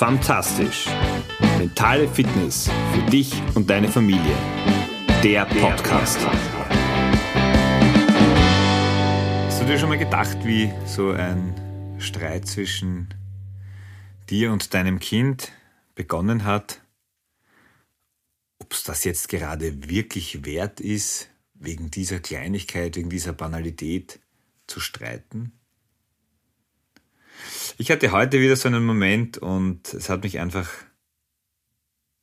Fantastisch. Mentale Fitness für dich und deine Familie. Der Podcast. Hast du dir schon mal gedacht, wie so ein Streit zwischen dir und deinem Kind begonnen hat? Ob es das jetzt gerade wirklich wert ist, wegen dieser Kleinigkeit, wegen dieser Banalität zu streiten? Ich hatte heute wieder so einen Moment und es hat mich einfach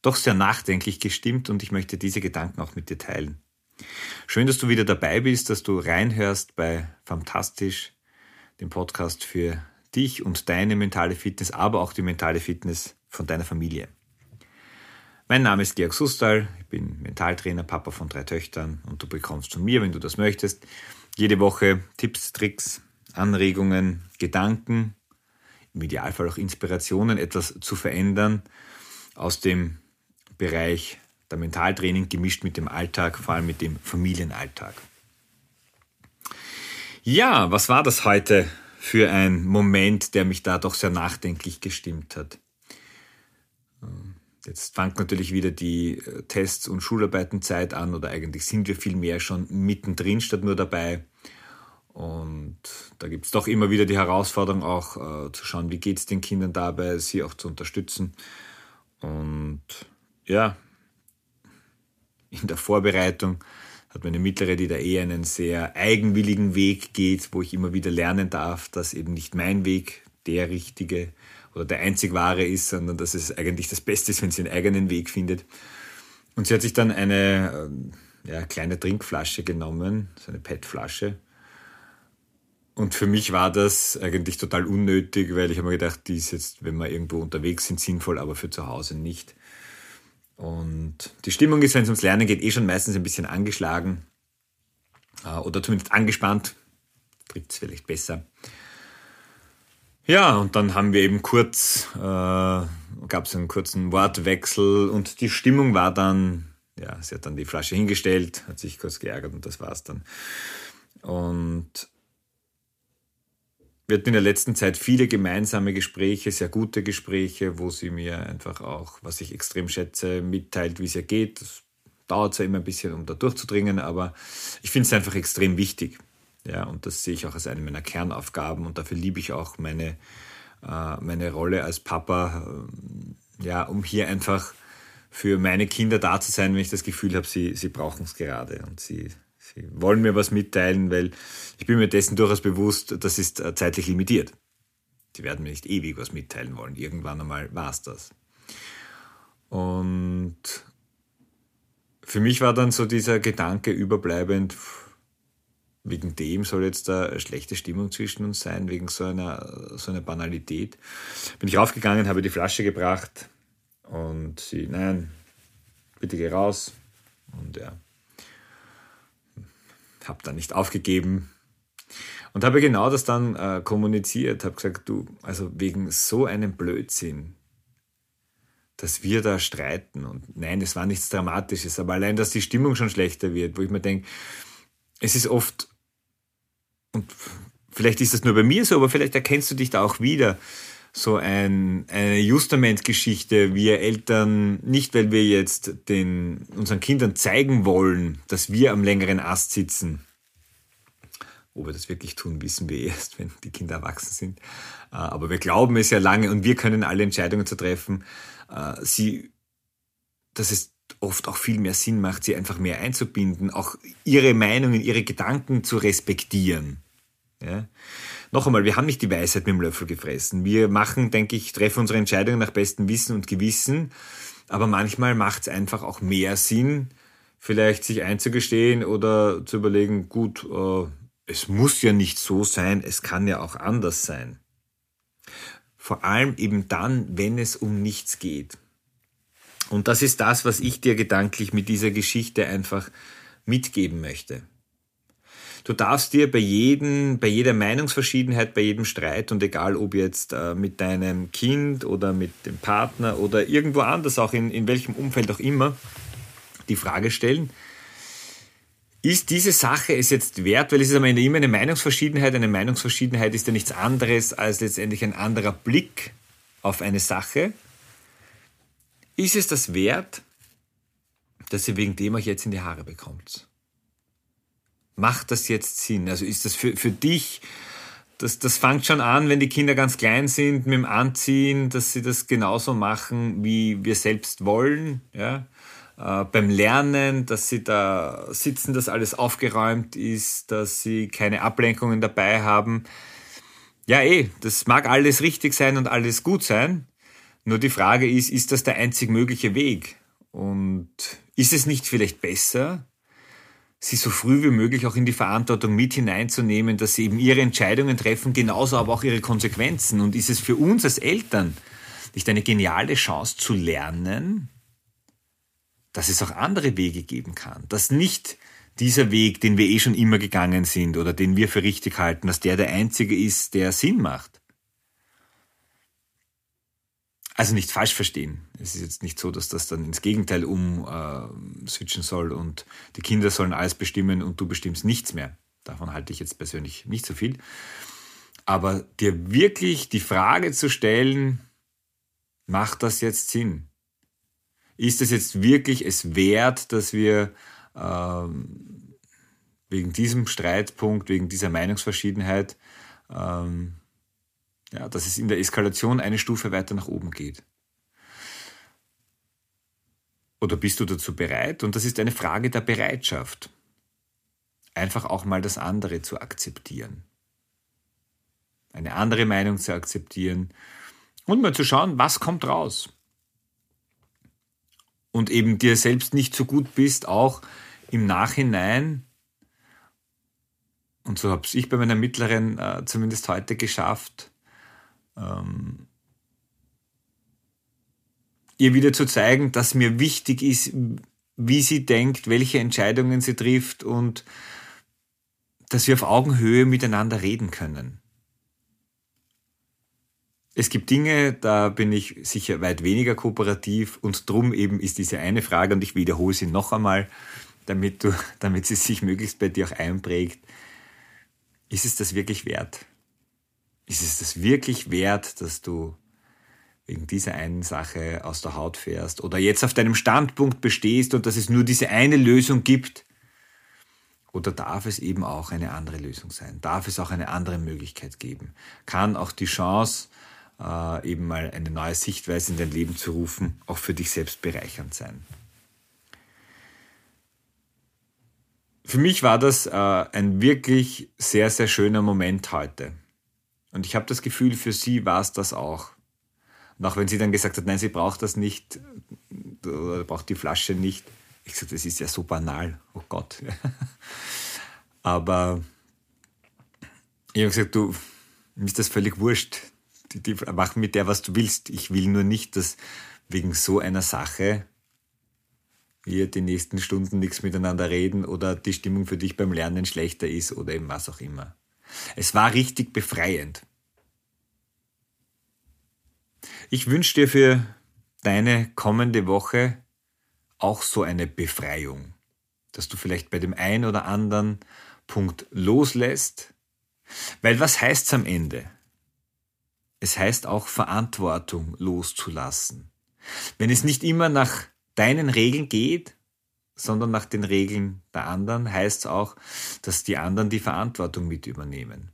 doch sehr nachdenklich gestimmt und ich möchte diese Gedanken auch mit dir teilen. Schön, dass du wieder dabei bist, dass du reinhörst bei Fantastisch, dem Podcast für dich und deine mentale Fitness, aber auch die mentale Fitness von deiner Familie. Mein Name ist Georg Sustal, ich bin Mentaltrainer, Papa von drei Töchtern und du bekommst von mir, wenn du das möchtest, jede Woche Tipps, Tricks, Anregungen, Gedanken im Idealfall auch Inspirationen, etwas zu verändern aus dem Bereich der Mentaltraining gemischt mit dem Alltag, vor allem mit dem Familienalltag. Ja, was war das heute für ein Moment, der mich da doch sehr nachdenklich gestimmt hat? Jetzt fängt natürlich wieder die äh, Tests- und Schularbeitenzeit an oder eigentlich sind wir vielmehr schon mittendrin statt nur dabei. Und da gibt es doch immer wieder die Herausforderung, auch äh, zu schauen, wie geht es den Kindern dabei, sie auch zu unterstützen. Und ja, in der Vorbereitung hat meine Mittlere, die da eher einen sehr eigenwilligen Weg geht, wo ich immer wieder lernen darf, dass eben nicht mein Weg der richtige oder der einzig wahre ist, sondern dass es eigentlich das Beste ist, wenn sie einen eigenen Weg findet. Und sie hat sich dann eine äh, ja, kleine Trinkflasche genommen, so eine PET-Flasche, und für mich war das eigentlich total unnötig, weil ich habe mir gedacht, die ist jetzt, wenn wir irgendwo unterwegs sind, sinnvoll, aber für zu Hause nicht. Und die Stimmung ist, wenn es ums Lernen geht, eh schon meistens ein bisschen angeschlagen äh, oder zumindest angespannt. Trifft es vielleicht besser. Ja, und dann haben wir eben kurz, äh, gab es einen kurzen Wortwechsel und die Stimmung war dann, ja, sie hat dann die Flasche hingestellt, hat sich kurz geärgert und das war's dann. Und wir hatten in der letzten Zeit viele gemeinsame Gespräche, sehr gute Gespräche, wo sie mir einfach auch, was ich extrem schätze, mitteilt, wie es ihr geht. Das dauert zwar immer ein bisschen, um da durchzudringen, aber ich finde es einfach extrem wichtig. Ja, und das sehe ich auch als eine meiner Kernaufgaben und dafür liebe ich auch meine, äh, meine Rolle als Papa, äh, ja, um hier einfach für meine Kinder da zu sein, wenn ich das Gefühl habe, sie, sie brauchen es gerade und sie, Sie wollen mir was mitteilen, weil ich bin mir dessen durchaus bewusst, das ist äh, zeitlich limitiert. Sie werden mir nicht ewig was mitteilen wollen. Irgendwann einmal war es das. Und für mich war dann so dieser Gedanke überbleibend, wegen dem soll jetzt da schlechte Stimmung zwischen uns sein, wegen so einer, so einer Banalität. Bin ich aufgegangen, habe die Flasche gebracht und sie, nein, bitte geh raus. Und ja, habe dann nicht aufgegeben. Und habe genau das dann äh, kommuniziert, habe gesagt, du, also wegen so einem Blödsinn, dass wir da streiten. Und nein, es war nichts Dramatisches, aber allein, dass die Stimmung schon schlechter wird, wo ich mir denke, es ist oft, und vielleicht ist das nur bei mir so, aber vielleicht erkennst du dich da auch wieder, so ein, eine Justament-Geschichte. Wir Eltern, nicht weil wir jetzt den, unseren Kindern zeigen wollen, dass wir am längeren Ast sitzen. Ob wir das wirklich tun, wissen wir erst, wenn die Kinder erwachsen sind. Äh, aber wir glauben es ja lange und wir können alle Entscheidungen zu treffen. Äh, sie, dass es oft auch viel mehr Sinn macht, sie einfach mehr einzubinden, auch ihre Meinungen, ihre Gedanken zu respektieren. Ja? noch einmal, wir haben nicht die Weisheit mit dem Löffel gefressen. Wir machen, denke ich, treffen unsere Entscheidungen nach bestem Wissen und Gewissen. Aber manchmal macht es einfach auch mehr Sinn, vielleicht sich einzugestehen oder zu überlegen, gut, äh, es muss ja nicht so sein, es kann ja auch anders sein. Vor allem eben dann, wenn es um nichts geht. Und das ist das, was ich dir gedanklich mit dieser Geschichte einfach mitgeben möchte. Du darfst dir bei jedem, bei jeder Meinungsverschiedenheit, bei jedem Streit und egal ob jetzt äh, mit deinem Kind oder mit dem Partner oder irgendwo anders, auch in, in welchem Umfeld auch immer, die Frage stellen, ist diese Sache es jetzt wert, weil es ist am Ende immer eine Meinungsverschiedenheit. Eine Meinungsverschiedenheit ist ja nichts anderes als letztendlich ein anderer Blick auf eine Sache. ist es das wert, dass ihr wegen dem euch jetzt in die Haare bekommt? Macht das jetzt Sinn? Also ist das für, für dich, das, das fängt schon an, wenn die Kinder ganz klein sind, mit dem Anziehen, dass sie das genauso machen, wie wir selbst wollen. Ja? Äh, beim Lernen, dass sie da sitzen, dass alles aufgeräumt ist, dass sie keine Ablenkungen dabei haben. Ja, eh, das mag alles richtig sein und alles gut sein. Nur die Frage ist, ist das der einzig mögliche Weg? Und ist es nicht vielleicht besser, sie so früh wie möglich auch in die Verantwortung mit hineinzunehmen, dass sie eben ihre Entscheidungen treffen, genauso aber auch ihre Konsequenzen. Und ist es für uns als Eltern nicht eine geniale Chance zu lernen, dass es auch andere Wege geben kann, dass nicht dieser Weg, den wir eh schon immer gegangen sind oder den wir für richtig halten, dass der der einzige ist, der Sinn macht. Also nicht falsch verstehen. Es ist jetzt nicht so, dass das dann ins Gegenteil umswitchen äh, soll und die Kinder sollen alles bestimmen und du bestimmst nichts mehr. Davon halte ich jetzt persönlich nicht so viel. Aber dir wirklich die Frage zu stellen, macht das jetzt Sinn? Ist es jetzt wirklich es wert, dass wir ähm, wegen diesem Streitpunkt, wegen dieser Meinungsverschiedenheit ähm, ja, dass es in der Eskalation eine Stufe weiter nach oben geht. Oder bist du dazu bereit? Und das ist eine Frage der Bereitschaft. Einfach auch mal das andere zu akzeptieren. Eine andere Meinung zu akzeptieren und mal zu schauen, was kommt raus. Und eben dir selbst nicht so gut bist, auch im Nachhinein, und so habe ich bei meiner Mittleren äh, zumindest heute geschafft, ähm, ihr wieder zu zeigen, dass mir wichtig ist, wie sie denkt, welche Entscheidungen sie trifft und dass wir auf Augenhöhe miteinander reden können. Es gibt Dinge, da bin ich sicher weit weniger kooperativ und drum eben ist diese eine Frage und ich wiederhole sie noch einmal, damit du, damit sie sich möglichst bei dir auch einprägt. Ist es das wirklich wert? Ist es das wirklich wert, dass du wegen dieser einen Sache aus der Haut fährst oder jetzt auf deinem Standpunkt bestehst und dass es nur diese eine Lösung gibt? Oder darf es eben auch eine andere Lösung sein? Darf es auch eine andere Möglichkeit geben? Kann auch die Chance, äh, eben mal eine neue Sichtweise in dein Leben zu rufen, auch für dich selbst bereichernd sein? Für mich war das äh, ein wirklich sehr, sehr schöner Moment heute. Und ich habe das Gefühl, für sie war es das auch. Und auch wenn sie dann gesagt hat, nein, sie braucht das nicht, oder braucht die Flasche nicht. Ich sagte, das ist ja so banal, oh Gott. Aber ich habe gesagt, du, mir ist das völlig wurscht. Die, die, mach mit der, was du willst. Ich will nur nicht, dass wegen so einer Sache wir die nächsten Stunden nichts miteinander reden oder die Stimmung für dich beim Lernen schlechter ist oder eben was auch immer. Es war richtig befreiend. Ich wünsche dir für deine kommende Woche auch so eine Befreiung, dass du vielleicht bei dem einen oder anderen Punkt loslässt. Weil was heißt es am Ende? Es heißt auch Verantwortung loszulassen. Wenn es nicht immer nach deinen Regeln geht, sondern nach den Regeln der anderen, heißt es auch, dass die anderen die Verantwortung mit übernehmen.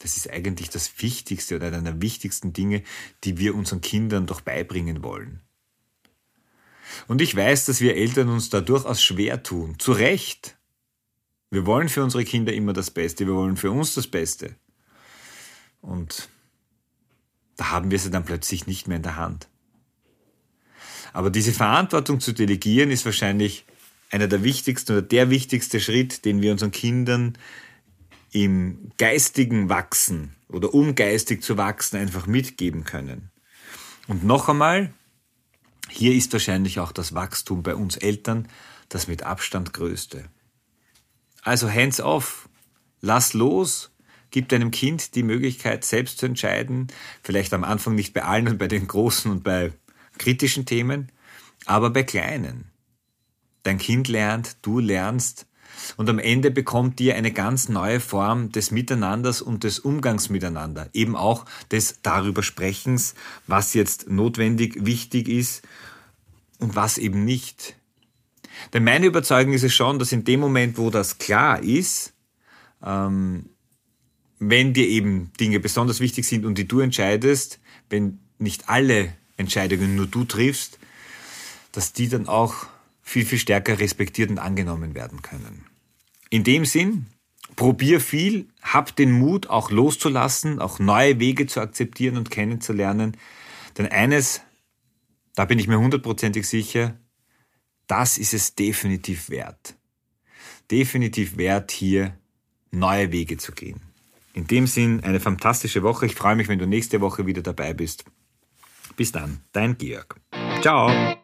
Das ist eigentlich das Wichtigste oder einer der wichtigsten Dinge, die wir unseren Kindern doch beibringen wollen. Und ich weiß, dass wir Eltern uns da durchaus schwer tun. Zu Recht. Wir wollen für unsere Kinder immer das Beste. Wir wollen für uns das Beste. Und da haben wir sie dann plötzlich nicht mehr in der Hand. Aber diese Verantwortung zu delegieren ist wahrscheinlich einer der wichtigsten oder der wichtigste Schritt, den wir unseren Kindern im geistigen Wachsen oder um geistig zu wachsen einfach mitgeben können. Und noch einmal, hier ist wahrscheinlich auch das Wachstum bei uns Eltern das mit Abstand größte. Also hands off, lass los, gib deinem Kind die Möglichkeit, selbst zu entscheiden, vielleicht am Anfang nicht bei allen und bei den großen und bei kritischen Themen, aber bei kleinen. Dein Kind lernt, du lernst Und am Ende bekommt ihr eine ganz neue Form des Miteinanders und des Umgangs miteinander. Eben auch des darüber Sprechens, was jetzt notwendig, wichtig ist und was eben nicht. Denn meine Überzeugung ist es schon, dass in dem Moment, wo das klar ist, ähm, wenn dir eben Dinge besonders wichtig sind und die du entscheidest, wenn nicht alle Entscheidungen nur du triffst, dass die dann auch viel, viel stärker respektiert und angenommen werden können. In dem Sinn, probier viel, hab den Mut, auch loszulassen, auch neue Wege zu akzeptieren und kennenzulernen. Denn eines, da bin ich mir hundertprozentig sicher, das ist es definitiv wert. Definitiv wert, hier neue Wege zu gehen. In dem Sinn eine fantastische Woche. Ich freue mich, wenn du nächste Woche wieder dabei bist. Bis dann, dein Georg. Ciao.